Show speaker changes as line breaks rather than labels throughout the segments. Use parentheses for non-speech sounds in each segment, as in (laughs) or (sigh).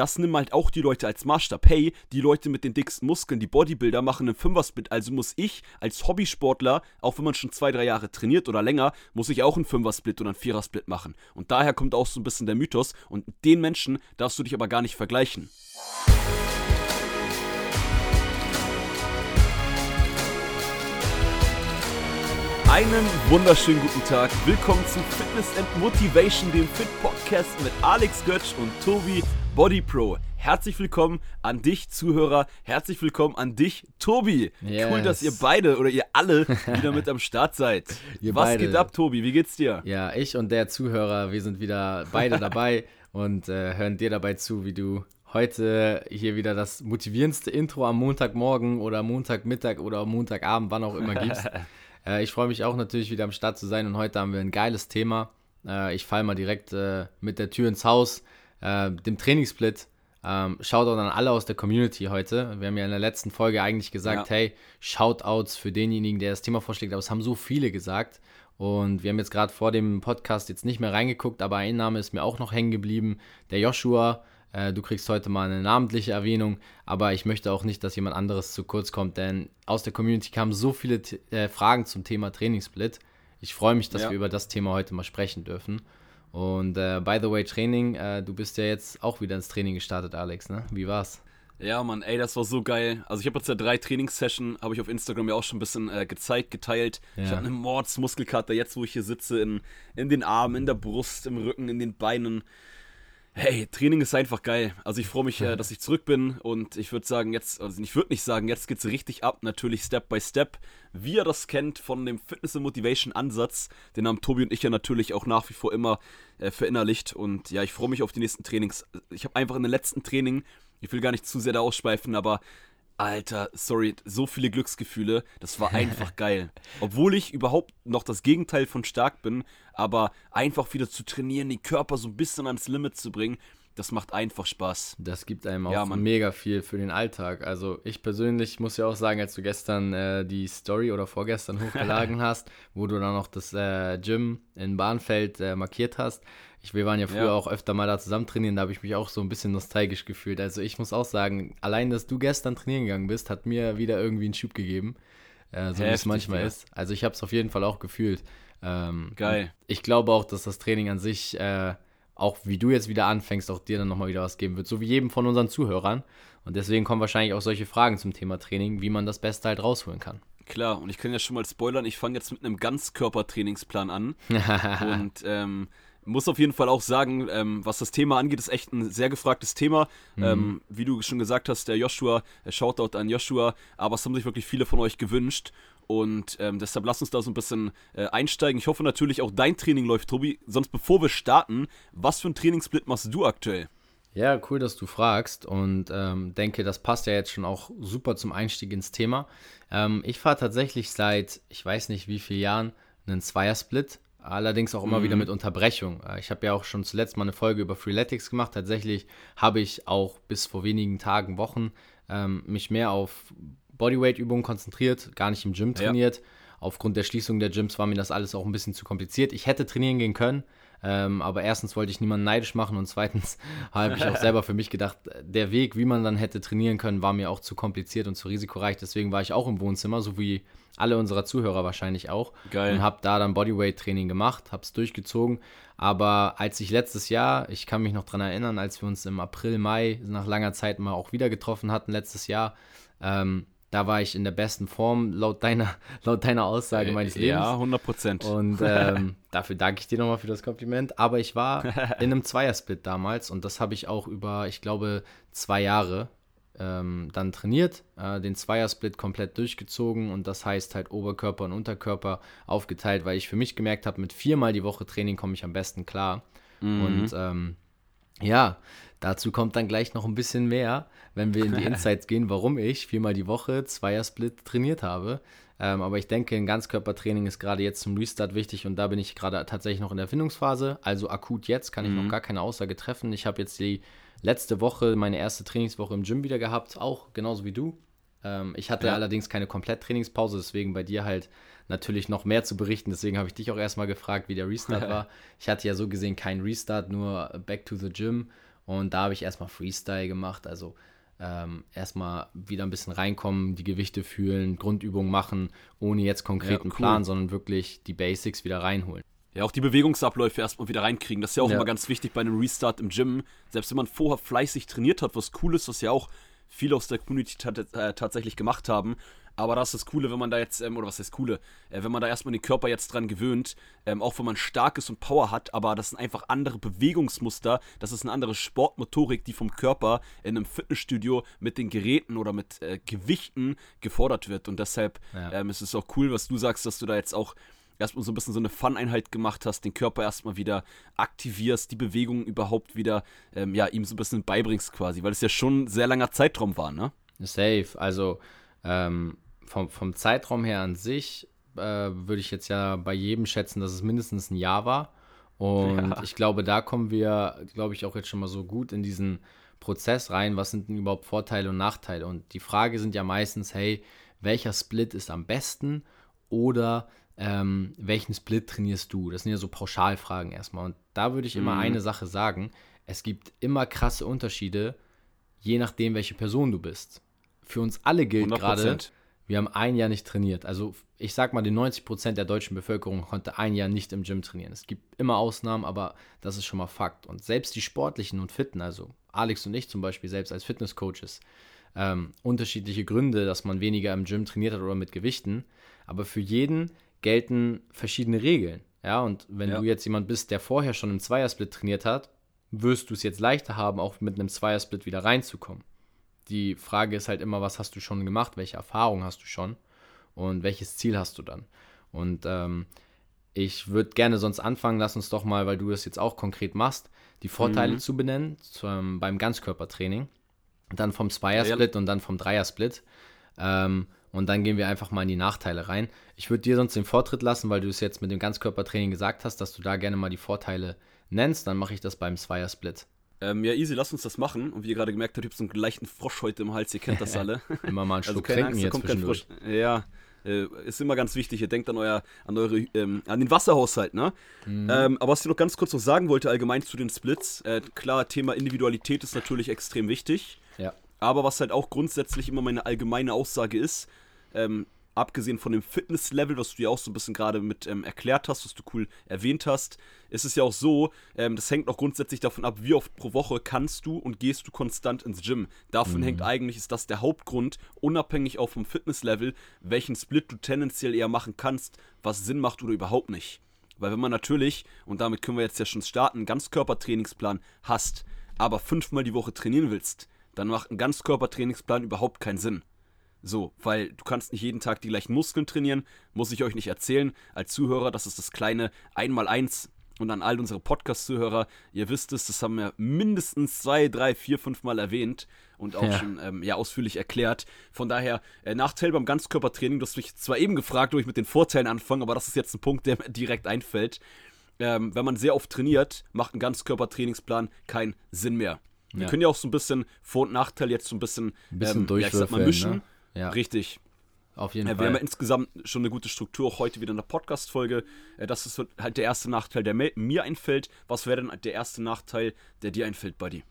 das nehmen halt auch die Leute als Maßstab. Hey, die Leute mit den dicksten Muskeln, die Bodybuilder machen einen Fünfer-Split, also muss ich als Hobbysportler, auch wenn man schon zwei, drei Jahre trainiert oder länger, muss ich auch einen Fünfer-Split oder einen Vierer-Split machen. Und daher kommt auch so ein bisschen der Mythos und den Menschen darfst du dich aber gar nicht vergleichen. Einen wunderschönen guten Tag. Willkommen zu Fitness and Motivation, dem Fit Podcast mit Alex Götz und Tobi Body Pro. Herzlich willkommen an dich, Zuhörer. Herzlich willkommen an dich, Tobi. Yes. Cool, dass ihr beide oder ihr alle wieder mit am Start seid. (laughs) Ihr Was beide. geht ab, Tobi? Wie geht's dir?
Ja, ich und der Zuhörer, wir sind wieder beide (laughs) dabei und äh, hören dir dabei zu, wie du heute hier wieder das motivierendste Intro am Montagmorgen oder Montagmittag oder Montagabend, wann auch immer gibst. (laughs) Äh, ich freue mich auch natürlich wieder am Start zu sein und heute haben wir ein geiles Thema. Äh, ich falle mal direkt äh, mit der Tür ins Haus, äh, dem Trainingssplit. Ähm, Shoutout an alle aus der Community heute. Wir haben ja in der letzten Folge eigentlich gesagt, ja. hey, Shoutouts für denjenigen, der das Thema vorschlägt, aber es haben so viele gesagt. Und wir haben jetzt gerade vor dem Podcast jetzt nicht mehr reingeguckt, aber ein Name ist mir auch noch hängen geblieben. Der Joshua, äh, du kriegst heute mal eine namentliche Erwähnung, aber ich möchte auch nicht, dass jemand anderes zu kurz kommt, denn aus der Community kamen so viele äh, Fragen zum Thema Trainingssplit. Ich freue mich, dass ja. wir über das Thema heute mal sprechen dürfen. Und äh, by the way, Training, äh, du bist ja jetzt auch wieder ins Training gestartet, Alex, ne? Wie war's?
Ja, Mann, ey, das war so geil. Also ich habe jetzt ja drei Trainingssessions, habe ich auf Instagram ja auch schon ein bisschen äh, gezeigt, geteilt. Ja. Ich habe eine Mordsmuskelkater, jetzt wo ich hier sitze, in, in den Armen, in der Brust, im Rücken, in den Beinen. Hey, Training ist einfach geil. Also ich freue mich, äh, dass ich zurück bin und ich würde sagen, jetzt, also ich würde nicht sagen, jetzt geht's richtig ab, natürlich Step by Step. Wie ihr das kennt von dem Fitness and Motivation Ansatz, den haben Tobi und ich ja natürlich auch nach wie vor immer äh, verinnerlicht und ja, ich freue mich auf die nächsten Trainings. Ich habe einfach in den letzten Training, ich will gar nicht zu sehr da ausschweifen, aber Alter, sorry, so viele Glücksgefühle. Das war (laughs) einfach geil. Obwohl ich überhaupt noch das Gegenteil von stark bin, aber einfach wieder zu trainieren, den Körper so ein bisschen ans Limit zu bringen, das macht einfach Spaß.
Das gibt einem auch ja, mega viel für den Alltag. Also ich persönlich muss ja auch sagen, als du gestern äh, die Story oder vorgestern (laughs) hochgeladen hast, wo du dann noch das äh, Gym in Bahnfeld äh, markiert hast, ich, wir waren ja früher ja. auch öfter mal da zusammen trainieren, da habe ich mich auch so ein bisschen nostalgisch gefühlt. Also ich muss auch sagen, allein, dass du gestern trainieren gegangen bist, hat mir wieder irgendwie einen Schub gegeben. Äh, so wie es manchmal ja. ist. Also ich habe es auf jeden Fall auch gefühlt. Ähm,
Geil.
Ich glaube auch, dass das Training an sich, äh, auch wie du jetzt wieder anfängst, auch dir dann nochmal wieder was geben wird. So wie jedem von unseren Zuhörern. Und deswegen kommen wahrscheinlich auch solche Fragen zum Thema Training, wie man das Beste halt rausholen kann.
Klar, und ich kann ja schon mal spoilern, ich fange jetzt mit einem Ganzkörpertrainingsplan an. (laughs) und ähm, muss auf jeden Fall auch sagen, ähm, was das Thema angeht, ist echt ein sehr gefragtes Thema. Mhm. Ähm, wie du schon gesagt hast, der Joshua, der Shoutout an Joshua, aber es haben sich wirklich viele von euch gewünscht. Und ähm, deshalb lass uns da so ein bisschen äh, einsteigen. Ich hoffe natürlich auch dein Training läuft, Tobi. Sonst bevor wir starten, was für ein Trainingssplit machst du aktuell?
Ja, cool, dass du fragst und ähm, denke, das passt ja jetzt schon auch super zum Einstieg ins Thema. Ähm, ich fahre tatsächlich seit, ich weiß nicht wie vielen Jahren, einen Zweiersplit Allerdings auch immer mhm. wieder mit Unterbrechung. Äh, ich habe ja auch schon zuletzt mal eine Folge über Freeletics gemacht. Tatsächlich habe ich auch bis vor wenigen Tagen, Wochen ähm, mich mehr auf Bodyweight-Übungen konzentriert, gar nicht im Gym trainiert. Ja. Aufgrund der Schließung der Gyms war mir das alles auch ein bisschen zu kompliziert. Ich hätte trainieren gehen können, ähm, aber erstens wollte ich niemanden neidisch machen und zweitens (laughs) habe ich auch selber für mich gedacht, der Weg, wie man dann hätte trainieren können, war mir auch zu kompliziert und zu risikoreich. Deswegen war ich auch im Wohnzimmer, so wie alle unserer Zuhörer wahrscheinlich auch.
Geil.
Und habe da dann Bodyweight-Training gemacht, habe es durchgezogen. Aber als ich letztes Jahr, ich kann mich noch daran erinnern, als wir uns im April, Mai nach langer Zeit mal auch wieder getroffen hatten, letztes Jahr, ähm, da war ich in der besten Form, laut deiner, (laughs) laut deiner Aussage meines Lebens.
Ja, 100 Prozent.
Und (laughs) ähm, dafür danke ich dir nochmal für das Kompliment. Aber ich war (laughs) in einem Zweiersplit damals und das habe ich auch über, ich glaube, zwei Jahre ähm, dann trainiert, äh, den Zweiersplit komplett durchgezogen und das heißt halt Oberkörper und Unterkörper aufgeteilt, weil ich für mich gemerkt habe, mit viermal die Woche Training komme ich am besten klar. Mhm. Und ähm, ja, dazu kommt dann gleich noch ein bisschen mehr, wenn wir in die (laughs) Insights gehen, warum ich viermal die Woche Zweiersplit trainiert habe. Ähm, aber ich denke, ein Ganzkörpertraining ist gerade jetzt zum Restart wichtig und da bin ich gerade tatsächlich noch in der Erfindungsphase. Also akut jetzt kann ich mhm. noch gar keine Aussage treffen. Ich habe jetzt die letzte Woche meine erste Trainingswoche im Gym wieder gehabt, auch genauso wie du. Ähm, ich hatte ja. allerdings keine Komplett-Trainingspause, deswegen bei dir halt natürlich noch mehr zu berichten. Deswegen habe ich dich auch erstmal gefragt, wie der Restart (laughs) war. Ich hatte ja so gesehen keinen Restart, nur Back to the Gym. Und da habe ich erstmal Freestyle gemacht, also ähm, erstmal wieder ein bisschen reinkommen, die Gewichte fühlen, Grundübungen machen, ohne jetzt konkreten ja, cool. Plan, sondern wirklich die Basics wieder reinholen.
Ja, auch die Bewegungsabläufe erstmal wieder reinkriegen. Das ist ja auch ja. immer ganz wichtig bei einem Restart im Gym. Selbst wenn man vorher fleißig trainiert hat, was cool ist, was ja auch viele aus der Community äh, tatsächlich gemacht haben. Aber das ist das Coole, wenn man da jetzt, ähm, oder was heißt Coole, äh, wenn man da erstmal den Körper jetzt dran gewöhnt, ähm, auch wenn man stark ist und Power hat, aber das sind einfach andere Bewegungsmuster, das ist eine andere Sportmotorik, die vom Körper in einem Fitnessstudio mit den Geräten oder mit äh, Gewichten gefordert wird. Und deshalb ja. ähm, ist es auch cool, was du sagst, dass du da jetzt auch erstmal so ein bisschen so eine Fun-Einheit gemacht hast, den Körper erstmal wieder aktivierst, die Bewegungen überhaupt wieder, ähm, ja, ihm so ein bisschen beibringst quasi, weil es ja schon ein sehr langer Zeitraum war, ne?
Safe, also ähm, vom, vom Zeitraum her an sich äh, würde ich jetzt ja bei jedem schätzen, dass es mindestens ein Jahr war. Und ja. ich glaube, da kommen wir, glaube ich, auch jetzt schon mal so gut in diesen Prozess rein. Was sind denn überhaupt Vorteile und Nachteile? Und die Frage sind ja meistens, hey, welcher Split ist am besten? Oder ähm, welchen Split trainierst du? Das sind ja so Pauschalfragen erstmal. Und da würde ich immer mhm. eine Sache sagen: Es gibt immer krasse Unterschiede, je nachdem, welche Person du bist. Für uns alle gilt gerade, wir haben ein Jahr nicht trainiert. Also ich sag mal, die 90 Prozent der deutschen Bevölkerung konnte ein Jahr nicht im Gym trainieren. Es gibt immer Ausnahmen, aber das ist schon mal Fakt. Und selbst die Sportlichen und Fitten, also Alex und ich zum Beispiel selbst als Fitnesscoaches, ähm, unterschiedliche Gründe, dass man weniger im Gym trainiert hat oder mit Gewichten. Aber für jeden gelten verschiedene Regeln. Ja, und wenn ja. du jetzt jemand bist, der vorher schon im Zweiersplit trainiert hat, wirst du es jetzt leichter haben, auch mit einem Zweiersplit wieder reinzukommen. Die Frage ist halt immer, was hast du schon gemacht, welche Erfahrung hast du schon und welches Ziel hast du dann? Und ähm, ich würde gerne sonst anfangen, lass uns doch mal, weil du das jetzt auch konkret machst, die Vorteile mhm. zu benennen zum, beim Ganzkörpertraining, dann vom Zweiersplit ja. und dann vom Dreiersplit. Ähm, und dann gehen wir einfach mal in die Nachteile rein. Ich würde dir sonst den Vortritt lassen, weil du es jetzt mit dem Ganzkörpertraining gesagt hast, dass du da gerne mal die Vorteile nennst. Dann mache ich das beim Zweier-Split.
Ähm, ja, easy, lass uns das machen. Und wie ihr gerade gemerkt habt, ich habe so einen leichten Frosch heute im Hals, ihr kennt das (laughs) alle.
immer mal einen also Schluck also trinken Angst, jetzt zwischendurch.
Ja, äh, ist immer ganz wichtig. Ihr denkt an euer, an eure, ähm, an den Wasserhaushalt, ne? Mhm. Ähm, aber was ich noch ganz kurz noch sagen wollte, allgemein zu den Splits, äh, klar, Thema Individualität ist natürlich extrem wichtig.
Ja.
Aber was halt auch grundsätzlich immer meine allgemeine Aussage ist, ähm, abgesehen von dem Fitnesslevel, was du ja auch so ein bisschen gerade mit ähm, erklärt hast, was du cool erwähnt hast, ist es ja auch so, ähm, das hängt auch grundsätzlich davon ab, wie oft pro Woche kannst du und gehst du konstant ins Gym. Davon mhm. hängt eigentlich, ist das der Hauptgrund, unabhängig auch vom Fitnesslevel, welchen Split du tendenziell eher machen kannst, was Sinn macht oder überhaupt nicht. Weil wenn man natürlich, und damit können wir jetzt ja schon starten, einen Ganzkörpertrainingsplan hast, aber fünfmal die Woche trainieren willst, dann macht ein Ganzkörpertrainingsplan überhaupt keinen Sinn. So, weil du kannst nicht jeden Tag die gleichen Muskeln trainieren, muss ich euch nicht erzählen. Als Zuhörer, das ist das kleine Einmaleins und an all unsere Podcast-Zuhörer, ihr wisst es, das haben wir mindestens zwei, drei, vier, fünf Mal erwähnt und auch ja. schon ähm, ja, ausführlich erklärt. Von daher, äh, Nachteil beim Ganzkörpertraining, du hast mich zwar eben gefragt, ob ich mit den Vorteilen anfange, aber das ist jetzt ein Punkt, der mir direkt einfällt. Ähm, wenn man sehr oft trainiert, macht ein Ganzkörpertrainingsplan keinen Sinn mehr. Wir können ja auch so ein bisschen Vor- und Nachteil jetzt so ein bisschen,
ein bisschen ähm, ja, ich sag mal, mischen. Ne?
Ja. Richtig.
Auf jeden
äh,
Fall.
Wir haben ja insgesamt schon eine gute Struktur, auch heute wieder in der Podcast-Folge. Äh, das ist halt der erste Nachteil, der mir einfällt. Was wäre denn der erste Nachteil, der dir einfällt, Buddy?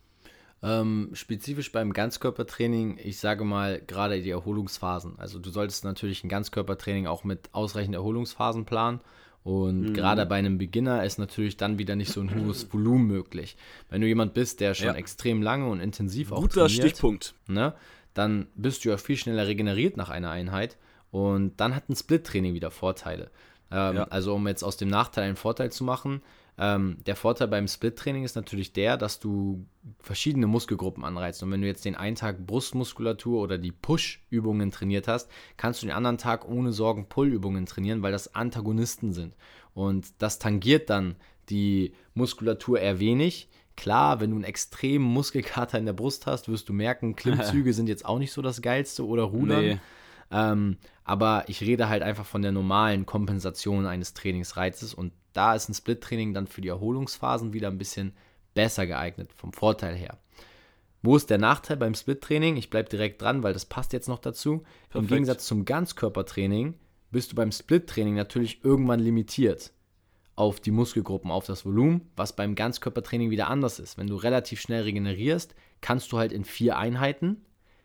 Ähm, spezifisch beim Ganzkörpertraining, ich sage mal gerade die Erholungsphasen. Also du solltest natürlich ein Ganzkörpertraining auch mit ausreichend Erholungsphasen planen. Und mhm. gerade bei einem Beginner ist natürlich dann wieder nicht so ein hohes Volumen möglich. Wenn du jemand bist, der schon ja. extrem lange und intensiv
auch Guter trainiert, Stichpunkt.
Ne, dann bist du ja viel schneller regeneriert nach einer Einheit und dann hat ein Split-Training wieder Vorteile. Ähm, ja. Also um jetzt aus dem Nachteil einen Vorteil zu machen, ähm, der Vorteil beim Split-Training ist natürlich der, dass du verschiedene Muskelgruppen anreizt. Und wenn du jetzt den einen Tag Brustmuskulatur oder die Push-Übungen trainiert hast, kannst du den anderen Tag ohne Sorgen Pull-Übungen trainieren, weil das Antagonisten sind. Und das tangiert dann die Muskulatur eher wenig, Klar, wenn du einen extremen Muskelkater in der Brust hast, wirst du merken, Klimmzüge (laughs) sind jetzt auch nicht so das Geilste oder Rudern. Nee. Ähm, aber ich rede halt einfach von der normalen Kompensation eines Trainingsreizes und da ist ein Split-Training dann für die Erholungsphasen wieder ein bisschen besser geeignet, vom Vorteil her. Wo ist der Nachteil beim Split-Training? Ich bleibe direkt dran, weil das passt jetzt noch dazu. Perfekt. Im Gegensatz zum Ganzkörpertraining bist du beim Split-Training natürlich irgendwann limitiert auf die Muskelgruppen, auf das Volumen, was beim Ganzkörpertraining wieder anders ist. Wenn du relativ schnell regenerierst, kannst du halt in vier Einheiten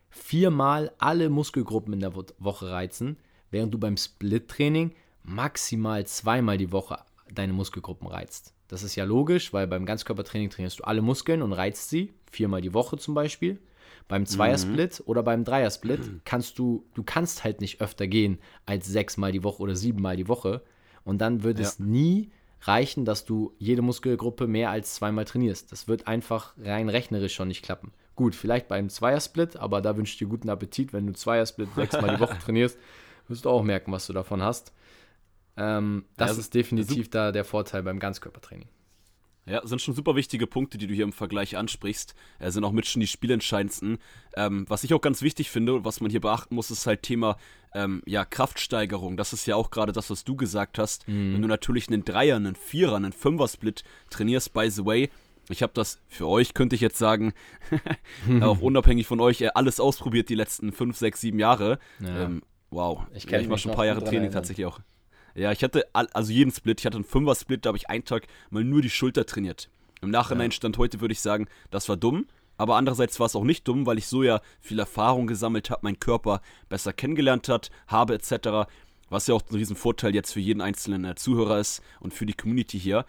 viermal alle Muskelgruppen in der Woche reizen, während du beim Split-Training maximal zweimal die Woche deine Muskelgruppen reizt. Das ist ja logisch, weil beim Ganzkörpertraining trainierst du alle Muskeln und reizt sie, viermal die Woche zum Beispiel. Beim Zweiersplit mhm. oder beim Dreiersplit mhm. kannst du, du kannst halt nicht öfter gehen als sechsmal die Woche oder siebenmal die Woche. Und dann wird ja. es nie reichen, dass du jede Muskelgruppe mehr als zweimal trainierst. Das wird einfach rein rechnerisch schon nicht klappen. Gut, vielleicht beim Zweiersplit, aber da wünsche ich dir guten Appetit. Wenn du Zweiersplit sechsmal die Woche (laughs) trainierst, wirst du auch merken, was du davon hast. Ähm, das ja, ist definitiv da der Vorteil beim Ganzkörpertraining.
Ja, sind schon super wichtige Punkte, die du hier im Vergleich ansprichst. Äh, sind auch mit schon die spielentscheidendsten. Ähm, was ich auch ganz wichtig finde und was man hier beachten muss, ist halt Thema ähm, ja, Kraftsteigerung. Das ist ja auch gerade das, was du gesagt hast. Mhm. Wenn du natürlich einen Dreier, einen Vierer, einen Fünfer-Split trainierst, by the way, ich habe das für euch, könnte ich jetzt sagen, (laughs) auch (laughs) unabhängig von euch, äh, alles ausprobiert die letzten fünf, sechs, sieben Jahre. Ja. Ähm, wow. Ich, ja, ich mache schon ein paar Jahre Training tatsächlich auch. Ja, ich hatte also jeden Split. Ich hatte einen Fünfer-Split, da habe ich einen Tag mal nur die Schulter trainiert. Im Nachhinein stand heute, würde ich sagen, das war dumm. Aber andererseits war es auch nicht dumm, weil ich so ja viel Erfahrung gesammelt habe, meinen Körper besser kennengelernt hat, habe etc. Was ja auch ein Riesenvorteil jetzt für jeden einzelnen äh, Zuhörer ist und für die Community hier.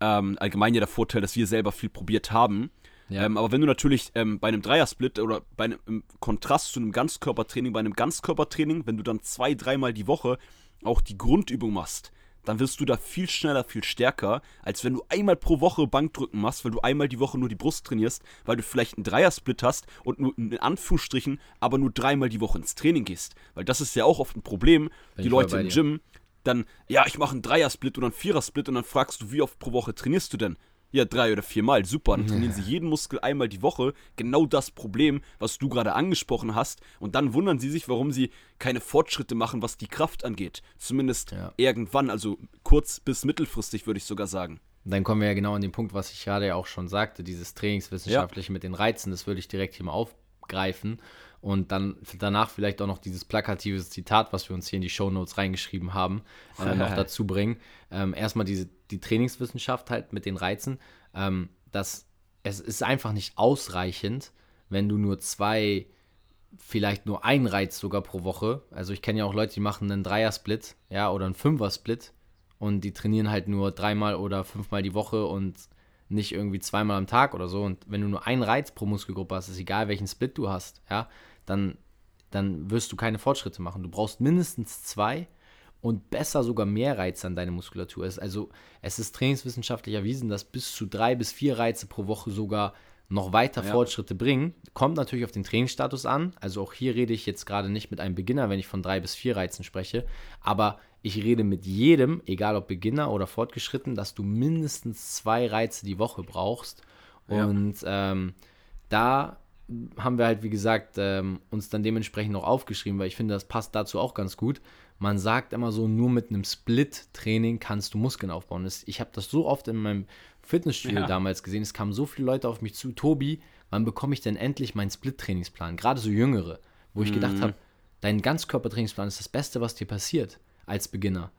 Ähm, allgemein ja der Vorteil, dass wir selber viel probiert haben. Ja. Ähm, aber wenn du natürlich ähm, bei einem Dreiersplit oder bei einem, im Kontrast zu einem Ganzkörpertraining, bei einem Ganzkörpertraining, wenn du dann zwei, dreimal die Woche auch die Grundübung machst, dann wirst du da viel schneller, viel stärker, als wenn du einmal pro Woche Bankdrücken machst, weil du einmal die Woche nur die Brust trainierst, weil du vielleicht einen Dreiersplit hast und nur in Anführungsstrichen aber nur dreimal die Woche ins Training gehst. Weil das ist ja auch oft ein Problem. Bin die Leute im Gym, dann, ja, ich mache einen Dreiersplit oder einen Vierersplit und dann fragst du, wie oft pro Woche trainierst du denn? Ja, drei oder viermal, super. Dann trainieren sie jeden Muskel einmal die Woche. Genau das Problem, was du gerade angesprochen hast. Und dann wundern sie sich, warum sie keine Fortschritte machen, was die Kraft angeht. Zumindest ja. irgendwann, also kurz bis mittelfristig, würde ich sogar sagen.
Dann kommen wir ja genau an den Punkt, was ich gerade ja auch schon sagte, dieses Trainingswissenschaftliche ja. mit den Reizen, das würde ich direkt hier mal aufgreifen und dann danach vielleicht auch noch dieses plakative Zitat, was wir uns hier in die Show Notes reingeschrieben haben, äh, (laughs) noch dazu bringen. Ähm, erstmal diese, die Trainingswissenschaft halt mit den Reizen, ähm, dass es ist einfach nicht ausreichend, wenn du nur zwei, vielleicht nur einen Reiz sogar pro Woche, also ich kenne ja auch Leute, die machen einen Dreier-Split, ja, oder einen Fünfer-Split und die trainieren halt nur dreimal oder fünfmal die Woche und nicht irgendwie zweimal am Tag oder so. Und wenn du nur einen Reiz pro Muskelgruppe hast, ist egal, welchen Split du hast, ja, dann, dann wirst du keine Fortschritte machen. Du brauchst mindestens zwei und besser sogar mehr Reize an deine Muskulatur. Also es ist trainingswissenschaftlich erwiesen, dass bis zu drei bis vier Reize pro Woche sogar noch weiter ja. Fortschritte bringen. Kommt natürlich auf den Trainingsstatus an. Also auch hier rede ich jetzt gerade nicht mit einem Beginner, wenn ich von drei bis vier Reizen spreche. Aber ich rede mit jedem, egal ob Beginner oder fortgeschritten, dass du mindestens zwei Reize die Woche brauchst. Ja. Und ähm, da haben wir halt, wie gesagt, ähm, uns dann dementsprechend noch aufgeschrieben, weil ich finde, das passt dazu auch ganz gut. Man sagt immer so, nur mit einem Split-Training kannst du Muskeln aufbauen. Ich habe das so oft in meinem Fitnessstudio ja. damals gesehen. Es kamen so viele Leute auf mich zu, Tobi, wann bekomme ich denn endlich meinen Split-Trainingsplan? Gerade so jüngere, wo ich mhm. gedacht habe, dein Ganzkörpertrainingsplan ist das Beste, was dir passiert als Beginner.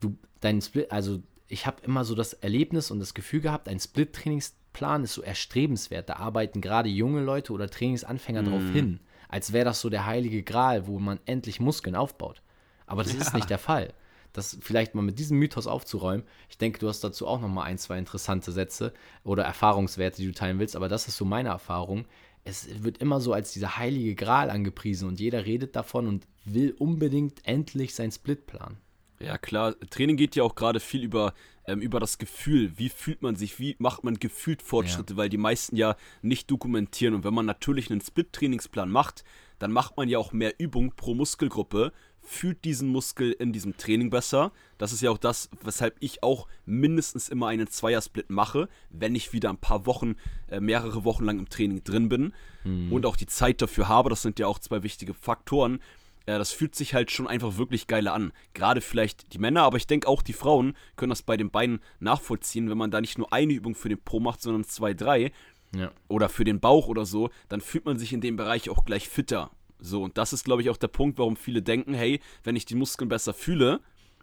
Du, dein Split, also ich habe immer so das Erlebnis und das Gefühl gehabt, ein Split-Trainingsplan ist so erstrebenswert. Da arbeiten gerade junge Leute oder Trainingsanfänger mm. drauf hin, als wäre das so der heilige Gral, wo man endlich Muskeln aufbaut. Aber das ja. ist nicht der Fall. Das vielleicht mal mit diesem Mythos aufzuräumen. Ich denke, du hast dazu auch noch mal ein, zwei interessante Sätze oder Erfahrungswerte, die du teilen willst. Aber das ist so meine Erfahrung. Es wird immer so als dieser heilige Gral angepriesen und jeder redet davon und will unbedingt endlich sein Splitplan.
Ja, klar. Training geht ja auch gerade viel über, ähm, über das Gefühl. Wie fühlt man sich? Wie macht man gefühlt Fortschritte? Ja. Weil die meisten ja nicht dokumentieren. Und wenn man natürlich einen Split-Trainingsplan macht, dann macht man ja auch mehr Übung pro Muskelgruppe, fühlt diesen Muskel in diesem Training besser. Das ist ja auch das, weshalb ich auch mindestens immer einen Zweiersplit mache, wenn ich wieder ein paar Wochen, äh, mehrere Wochen lang im Training drin bin mhm. und auch die Zeit dafür habe. Das sind ja auch zwei wichtige Faktoren ja, das fühlt sich halt schon einfach wirklich geil an. Gerade vielleicht die Männer, aber ich denke auch die Frauen können das bei den Beinen nachvollziehen, wenn man da nicht nur eine Übung für den Po macht, sondern zwei, drei. Ja. Oder für den Bauch oder so, dann fühlt man sich in dem Bereich auch gleich fitter. So, und das ist, glaube ich, auch der Punkt, warum viele denken, hey, wenn ich die Muskeln besser fühle,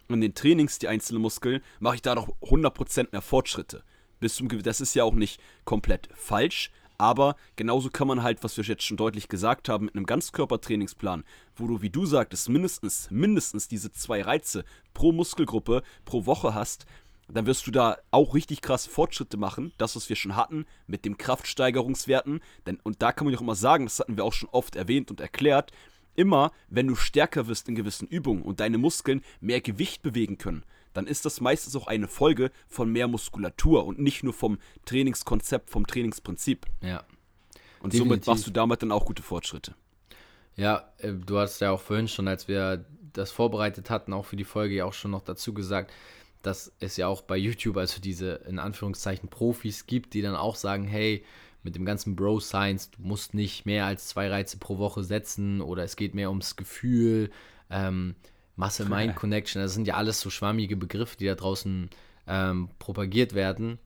in den Trainings die einzelnen Muskeln, mache ich da doch 100% mehr Fortschritte. Bis zum das ist ja auch nicht komplett falsch, aber genauso kann man halt, was wir jetzt schon deutlich gesagt haben, mit einem Ganzkörpertrainingsplan, wo du, wie du sagtest, mindestens, mindestens diese zwei Reize pro Muskelgruppe pro Woche hast, dann wirst du da auch richtig krass Fortschritte machen. Das, was wir schon hatten mit den Kraftsteigerungswerten. Denn, und da kann man ja auch immer sagen, das hatten wir auch schon oft erwähnt und erklärt, immer wenn du stärker wirst in gewissen Übungen und deine Muskeln mehr Gewicht bewegen können, dann ist das meistens auch eine Folge von mehr Muskulatur und nicht nur vom Trainingskonzept, vom Trainingsprinzip.
Ja.
Und Definitiv. somit machst du damit dann auch gute Fortschritte.
Ja, äh, du hast ja auch vorhin schon, als wir das vorbereitet hatten, auch für die Folge ja auch schon noch dazu gesagt, dass es ja auch bei YouTube also diese in Anführungszeichen Profis gibt, die dann auch sagen, hey, mit dem ganzen Bro Science, du musst nicht mehr als zwei Reize pro Woche setzen oder es geht mehr ums Gefühl, ähm, Muscle-Mind Connection, das sind ja alles so schwammige Begriffe, die da draußen ähm, propagiert werden,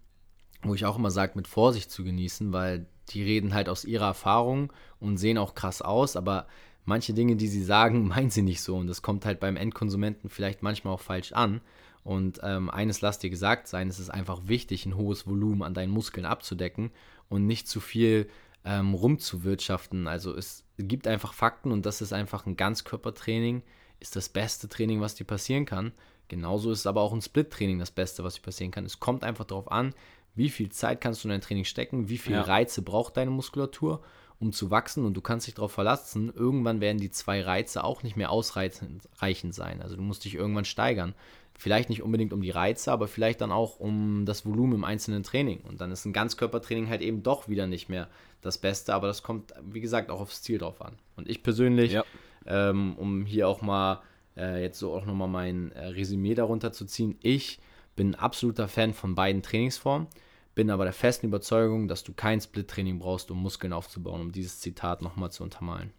wo ich auch immer sage, mit Vorsicht zu genießen, weil die reden halt aus ihrer Erfahrung und sehen auch krass aus, aber manche Dinge, die sie sagen, (laughs) meinen sie nicht so und das kommt halt beim Endkonsumenten vielleicht manchmal auch falsch an. Und ähm, eines lass dir gesagt sein, es ist einfach wichtig, ein hohes Volumen an deinen Muskeln abzudecken und nicht zu viel ähm, rumzuwirtschaften. Also es gibt einfach Fakten und das ist einfach ein Ganzkörpertraining, ist das beste Training, was dir passieren kann. Genauso ist aber auch ein Split-Training das Beste, was dir passieren kann. Es kommt einfach darauf an, wie viel Zeit kannst du in dein Training stecken, wie viele ja. Reize braucht deine Muskulatur, um zu wachsen und du kannst dich darauf verlassen, irgendwann werden die zwei Reize auch nicht mehr ausreichend sein. Also du musst dich irgendwann steigern. Vielleicht nicht unbedingt um die Reize, aber vielleicht dann auch um das Volumen im einzelnen Training. Und dann ist ein Ganzkörpertraining halt eben doch wieder nicht mehr das Beste, aber das kommt, wie gesagt, auch aufs Ziel drauf an. Und ich persönlich, ja. ähm, um hier auch mal äh, jetzt so auch nochmal mein äh, Resümee darunter zu ziehen, ich bin ein absoluter Fan von beiden Trainingsformen, bin aber der festen Überzeugung, dass du kein Split-Training brauchst, um Muskeln aufzubauen, um dieses Zitat nochmal zu untermalen.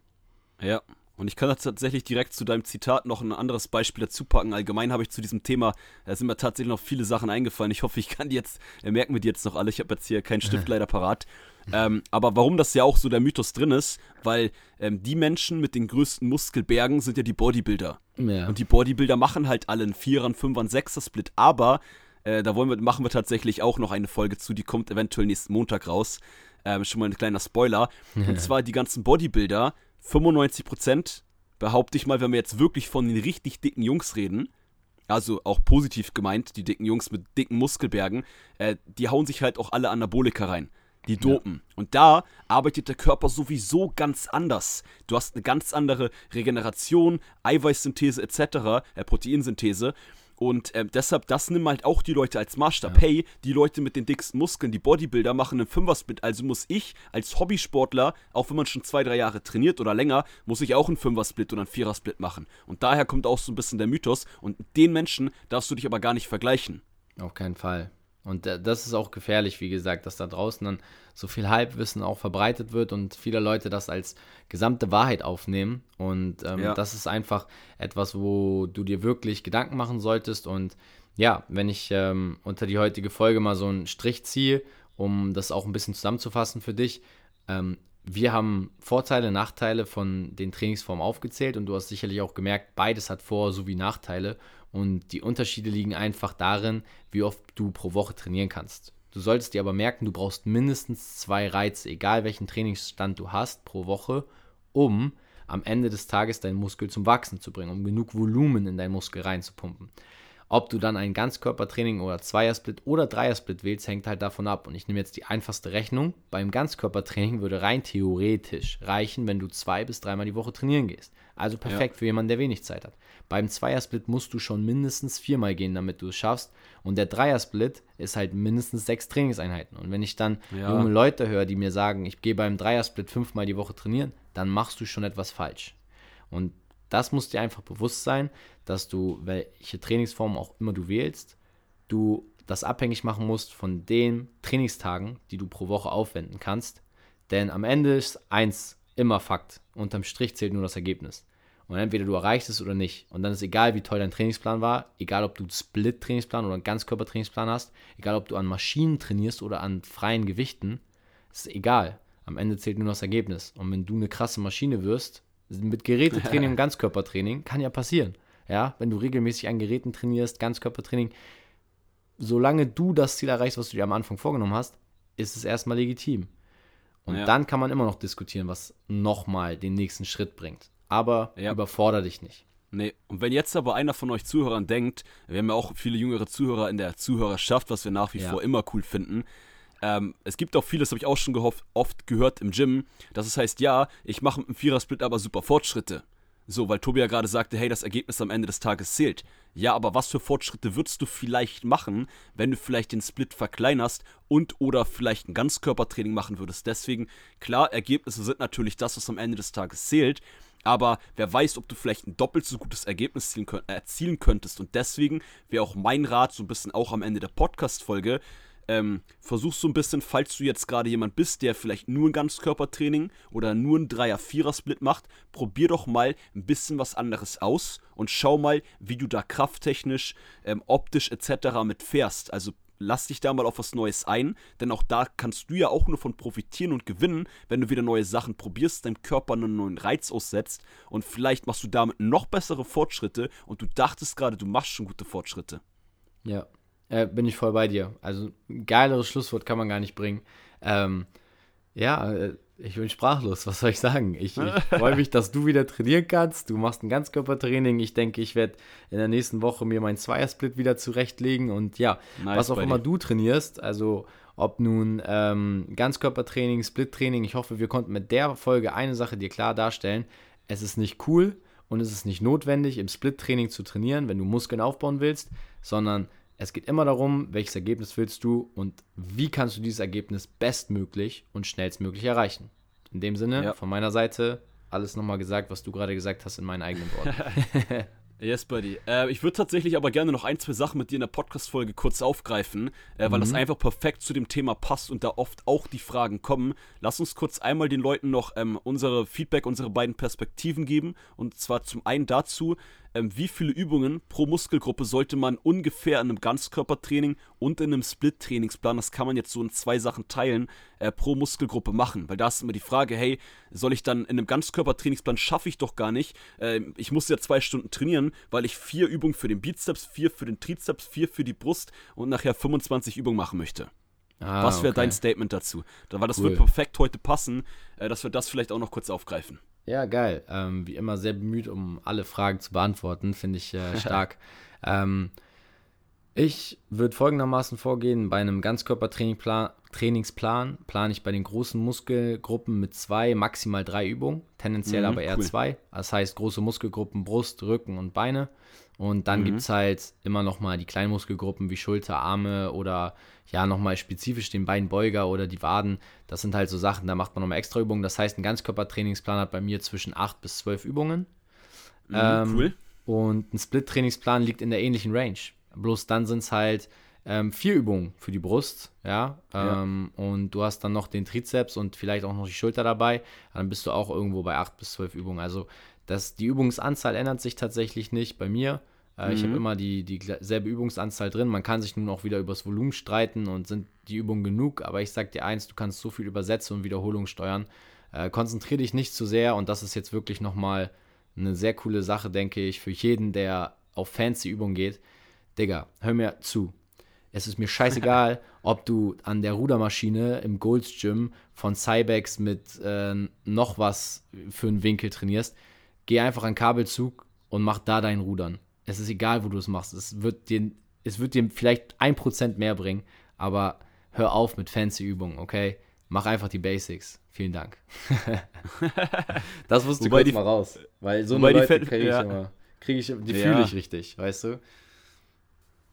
Ja, und ich kann da tatsächlich direkt zu deinem Zitat noch ein anderes Beispiel dazu packen. Allgemein habe ich zu diesem Thema, da sind mir tatsächlich noch viele Sachen eingefallen. Ich hoffe, ich kann die jetzt, äh, merken wir die jetzt noch alle. Ich habe jetzt hier keinen Stift leider parat. Ähm, aber warum das ja auch so der Mythos drin ist, weil ähm, die Menschen mit den größten Muskelbergen sind ja die Bodybuilder. Ja. Und die Bodybuilder machen halt alle einen Vierern, Fünfern, Sechser Split. Aber äh, da wollen wir, machen wir tatsächlich auch noch eine Folge zu, die kommt eventuell nächsten Montag raus. Ähm, schon mal ein kleiner Spoiler. Und zwar die ganzen Bodybuilder 95% behaupte ich mal, wenn wir jetzt wirklich von den richtig dicken Jungs reden, also auch positiv gemeint, die dicken Jungs mit dicken Muskelbergen, äh, die hauen sich halt auch alle Anabolika rein. Die dopen. Ja. Und da arbeitet der Körper sowieso ganz anders. Du hast eine ganz andere Regeneration, Eiweißsynthese etc., äh, Proteinsynthese. Und äh, deshalb, das nehmen halt auch die Leute als Maßstab. Ja. Hey, die Leute mit den dicksten Muskeln, die Bodybuilder machen einen Fünfer-Split. Also muss ich als Hobbysportler, auch wenn man schon zwei, drei Jahre trainiert oder länger, muss ich auch einen Fünfer-Split oder einen Vierer-Split machen. Und daher kommt auch so ein bisschen der Mythos. Und den Menschen darfst du dich aber gar nicht vergleichen.
Auf keinen Fall. Und das ist auch gefährlich, wie gesagt, dass da draußen dann so viel Halbwissen auch verbreitet wird und viele Leute das als gesamte Wahrheit aufnehmen. Und ähm, ja. das ist einfach etwas, wo du dir wirklich Gedanken machen solltest. Und ja, wenn ich ähm, unter die heutige Folge mal so einen Strich ziehe, um das auch ein bisschen zusammenzufassen für dich, ähm, wir haben Vorteile, Nachteile von den Trainingsformen aufgezählt und du hast sicherlich auch gemerkt, beides hat Vor- sowie Nachteile und die Unterschiede liegen einfach darin, wie oft du pro Woche trainieren kannst. Du solltest dir aber merken, du brauchst mindestens zwei Reize, egal welchen Trainingsstand du hast pro Woche, um am Ende des Tages deinen Muskel zum Wachsen zu bringen, um genug Volumen in deinen Muskel reinzupumpen. Ob du dann ein Ganzkörpertraining oder Zweiersplit oder Dreiersplit wählst, hängt halt davon ab. Und ich nehme jetzt die einfachste Rechnung. Beim Ganzkörpertraining würde rein theoretisch reichen, wenn du zwei bis dreimal die Woche trainieren gehst. Also perfekt ja. für jemanden, der wenig Zeit hat. Beim Zweiersplit musst du schon mindestens viermal gehen, damit du es schaffst. Und der Dreiersplit ist halt mindestens sechs Trainingseinheiten. Und wenn ich dann ja. junge Leute höre, die mir sagen, ich gehe beim Dreiersplit fünfmal die Woche trainieren, dann machst du schon etwas falsch. Und das muss dir einfach bewusst sein, dass du, welche Trainingsform auch immer du wählst, du das abhängig machen musst von den Trainingstagen, die du pro Woche aufwenden kannst. Denn am Ende ist eins immer Fakt. Unterm Strich zählt nur das Ergebnis. Und entweder du erreichst es oder nicht. Und dann ist egal, wie toll dein Trainingsplan war, egal ob du einen Split-Trainingsplan oder einen Ganzkörper-Trainingsplan hast, egal ob du an Maschinen trainierst oder an freien Gewichten, ist egal. Am Ende zählt nur das Ergebnis. Und wenn du eine krasse Maschine wirst, mit Gerätetraining (laughs) und Ganzkörpertraining, kann ja passieren. ja, wenn du regelmäßig an Geräten trainierst, Ganzkörpertraining, solange du das Ziel erreichst, was du dir am Anfang vorgenommen hast, ist es erstmal legitim. Und ja. dann kann man immer noch diskutieren, was nochmal den nächsten Schritt bringt. Aber ja. überfordere dich nicht.
Nee, und wenn jetzt aber einer von euch Zuhörern denkt, wir haben ja auch viele jüngere Zuhörer in der Zuhörerschaft, was wir nach wie ja. vor immer cool finden. Ähm, es gibt auch vieles, habe ich auch schon gehofft, oft gehört im Gym, dass es heißt, ja, ich mache mit dem Vierersplit aber super Fortschritte. So, weil Tobi ja gerade sagte, hey, das Ergebnis am Ende des Tages zählt. Ja, aber was für Fortschritte würdest du vielleicht machen, wenn du vielleicht den Split verkleinerst und oder vielleicht ein Ganzkörpertraining machen würdest? Deswegen, klar, Ergebnisse sind natürlich das, was am Ende des Tages zählt. Aber wer weiß, ob du vielleicht ein doppelt so gutes Ergebnis erzielen könntest. Und deswegen wäre auch mein Rat, so ein bisschen auch am Ende der Podcast-Folge, ähm, versuch so ein bisschen, falls du jetzt gerade jemand bist, der vielleicht nur ein Ganzkörpertraining oder nur ein Dreier-Vierer-Split macht, probier doch mal ein bisschen was anderes aus und schau mal, wie du da krafttechnisch, ähm, optisch etc. mit fährst. Also lass dich da mal auf was Neues ein, denn auch da kannst du ja auch nur von profitieren und gewinnen, wenn du wieder neue Sachen probierst, deinem Körper einen neuen Reiz aussetzt und vielleicht machst du damit noch bessere Fortschritte und du dachtest gerade, du machst schon gute Fortschritte.
Ja, äh, bin ich voll bei dir. Also ein geileres Schlusswort kann man gar nicht bringen. Ähm, ja, äh, ich bin sprachlos. Was soll ich sagen? Ich, ich freue mich, dass du wieder trainieren kannst. Du machst ein Ganzkörpertraining. Ich denke, ich werde in der nächsten Woche mir meinen Zweiersplit wieder zurechtlegen. Und ja, nice, was auch immer du trainierst, also ob nun ähm, Ganzkörpertraining, Splittraining, ich hoffe, wir konnten mit der Folge eine Sache dir klar darstellen. Es ist nicht cool und es ist nicht notwendig, im Split-Training zu trainieren, wenn du Muskeln aufbauen willst, sondern es geht immer darum, welches Ergebnis willst du und wie kannst du dieses Ergebnis bestmöglich und schnellstmöglich erreichen. In dem Sinne, ja. von meiner Seite, alles nochmal gesagt, was du gerade gesagt hast in meinen eigenen Worten. (laughs)
Yes, Buddy. Äh, ich würde tatsächlich aber gerne noch ein, zwei Sachen mit dir in der Podcast-Folge kurz aufgreifen, äh, weil mhm. das einfach perfekt zu dem Thema passt und da oft auch die Fragen kommen. Lass uns kurz einmal den Leuten noch ähm, unsere Feedback, unsere beiden Perspektiven geben. Und zwar zum einen dazu, wie viele Übungen pro Muskelgruppe sollte man ungefähr in einem Ganzkörpertraining und in einem Split-Trainingsplan, das kann man jetzt so in zwei Sachen teilen, äh, pro Muskelgruppe machen. Weil da ist immer die Frage, hey, soll ich dann in einem Ganzkörpertrainingsplan, schaffe ich doch gar nicht. Äh, ich muss ja zwei Stunden trainieren, weil ich vier Übungen für den Bizeps, vier für den Trizeps, vier für die Brust und nachher 25 Übungen machen möchte. Ah, Was wäre okay. dein Statement dazu? Weil das cool. wird perfekt heute passen, äh, dass wir das vielleicht auch noch kurz aufgreifen.
Ja, geil. Ähm, wie immer sehr bemüht, um alle Fragen zu beantworten. Finde ich äh, (laughs) stark. ähm, ich würde folgendermaßen vorgehen. Bei einem Ganzkörpertrainingsplan plane ich bei den großen Muskelgruppen mit zwei, maximal drei Übungen. Tendenziell mhm, aber eher cool. zwei. Das heißt große Muskelgruppen Brust, Rücken und Beine. Und dann mhm. gibt es halt immer noch mal die kleinen Muskelgruppen wie Schulter, Arme oder ja nochmal spezifisch den Beinbeuger oder die Waden. Das sind halt so Sachen, da macht man nochmal extra Übungen. Das heißt, ein Ganzkörpertrainingsplan hat bei mir zwischen 8 bis 12 Übungen. Mhm, ähm, cool. Und ein Split-Trainingsplan liegt in der ähnlichen Range. Bloß dann sind es halt ähm, vier Übungen für die Brust, ja? Ähm, ja. Und du hast dann noch den Trizeps und vielleicht auch noch die Schulter dabei. Dann bist du auch irgendwo bei 8 bis 12 Übungen. Also das, die Übungsanzahl ändert sich tatsächlich nicht bei mir. Äh, mhm. Ich habe immer die, dieselbe Übungsanzahl drin. Man kann sich nun auch wieder übers Volumen streiten und sind die Übungen genug. Aber ich sage dir eins, du kannst so viel Übersetzen und Wiederholung steuern. Äh, Konzentriere dich nicht zu sehr und das ist jetzt wirklich nochmal eine sehr coole Sache, denke ich, für jeden, der auf fancy Übungen geht. Digga, hör mir zu. Es ist mir scheißegal, (laughs) ob du an der Rudermaschine im Golds Gym von Cybex mit äh, noch was für einen Winkel trainierst geh einfach an Kabelzug und mach da dein Rudern. Es ist egal, wo du es machst. Es wird dir, es wird dir vielleicht ein Prozent mehr bringen, aber hör auf mit fancy Übungen, okay? Mach einfach die Basics. Vielen Dank. (laughs) das wusste ich mal raus. Weil so eine Leute kriege ich ja. immer. Krieg ich, die ja. fühle ich richtig, weißt du?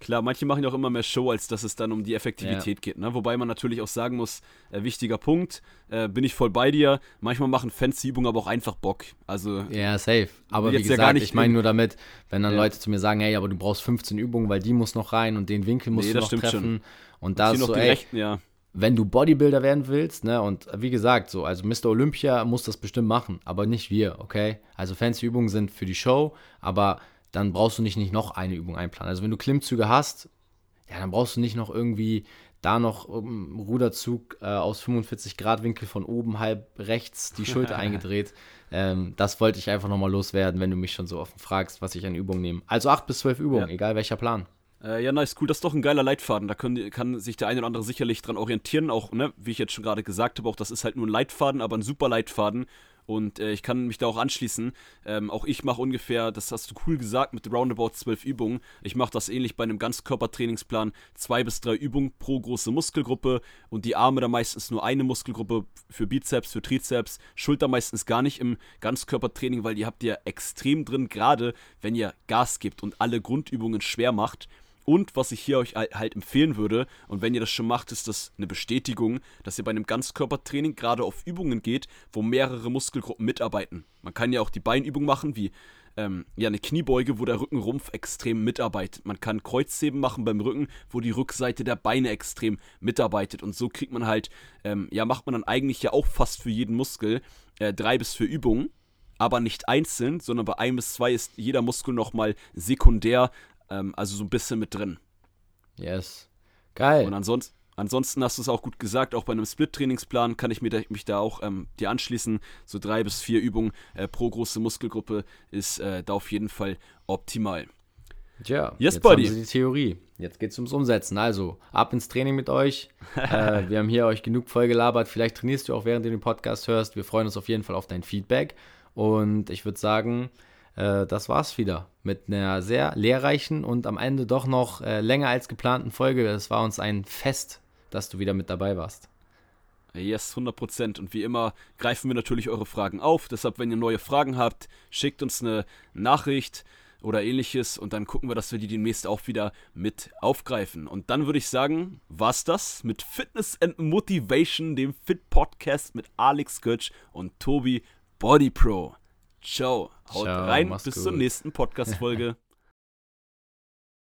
Klar, manche machen ja auch immer mehr Show, als dass es dann um die Effektivität ja. geht. Ne? Wobei man natürlich auch sagen muss, äh, wichtiger Punkt, äh, bin ich voll bei dir. Manchmal machen Fansiebungen aber auch einfach Bock. Also,
ja, safe. Aber wie gesagt, ja ich meine nur damit, wenn dann ja. Leute zu mir sagen, hey, aber du brauchst 15 Übungen, weil die muss noch rein und den Winkel musst nee, du noch treffen. Schon. Und da ist so, ey, rechten, ja. wenn du Bodybuilder werden willst, ne, und wie gesagt, so, also Mr. Olympia muss das bestimmt machen, aber nicht wir, okay? Also Fancy-Übungen sind für die Show, aber dann brauchst du nicht, nicht noch eine Übung einplanen. Also wenn du Klimmzüge hast, ja, dann brauchst du nicht noch irgendwie Da noch um, Ruderzug äh, aus 45 Grad Winkel von oben halb rechts die Schulter (laughs) eingedreht. Ähm, das wollte ich einfach nochmal loswerden, wenn du mich schon so offen fragst, was ich an Übungen nehme. Also acht bis zwölf Übungen, ja. egal welcher Plan.
Äh, ja, nice, cool. Das ist doch ein geiler Leitfaden. Da können, kann sich der eine oder andere sicherlich dran orientieren. Auch, ne, wie ich jetzt schon gerade gesagt habe, auch das ist halt nur ein Leitfaden, aber ein super Leitfaden. Und äh, ich kann mich da auch anschließen. Ähm, auch ich mache ungefähr, das hast du cool gesagt, mit roundabout zwölf Übungen. Ich mache das ähnlich bei einem Ganzkörpertrainingsplan. Zwei bis drei Übungen pro große Muskelgruppe. Und die Arme da meistens nur eine Muskelgruppe für Bizeps, für Trizeps. Schulter meistens gar nicht im Ganzkörpertraining, weil die habt ihr extrem drin, gerade wenn ihr Gas gibt und alle Grundübungen schwer macht. Und was ich hier euch halt empfehlen würde, und wenn ihr das schon macht, ist das eine Bestätigung, dass ihr bei einem Ganzkörpertraining gerade auf Übungen geht, wo mehrere Muskelgruppen mitarbeiten. Man kann ja auch die Beinübung machen, wie ähm, ja, eine Kniebeuge, wo der Rückenrumpf extrem mitarbeitet. Man kann Kreuzheben machen beim Rücken, wo die Rückseite der Beine extrem mitarbeitet. Und so kriegt man halt, ähm, ja, macht man dann eigentlich ja auch fast für jeden Muskel äh, drei bis vier Übungen aber nicht einzeln, sondern bei ein bis zwei ist jeder Muskel nochmal sekundär ähm, also so ein bisschen mit drin.
Yes. Geil.
Und ansonsten, ansonsten hast du es auch gut gesagt, auch bei einem Split-Trainingsplan kann ich mir da, mich da auch ähm, dir anschließen. So drei bis vier Übungen äh, pro große Muskelgruppe ist äh, da auf jeden Fall optimal.
Tja, yes, jetzt Buddy. haben Sie die Theorie. Jetzt geht es ums Umsetzen. Also, ab ins Training mit euch. (laughs) äh, wir haben hier euch genug voll gelabert. Vielleicht trainierst du auch, während du den Podcast hörst. Wir freuen uns auf jeden Fall auf dein Feedback. Und ich würde sagen, äh, das war's wieder mit einer sehr lehrreichen und am Ende doch noch äh, länger als geplanten Folge. Es war uns ein Fest, dass du wieder mit dabei warst.
Yes, 100%. Und wie immer greifen wir natürlich eure Fragen auf. Deshalb, wenn ihr neue Fragen habt, schickt uns eine Nachricht oder ähnliches und dann gucken wir, dass wir die demnächst auch wieder mit aufgreifen. Und dann würde ich sagen, war's das mit Fitness and Motivation, dem Fit Podcast mit Alex Götsch und Tobi Body Pro. Ciao. Haut Ciao, rein. Bis gut. zur nächsten Podcast-Folge. (laughs)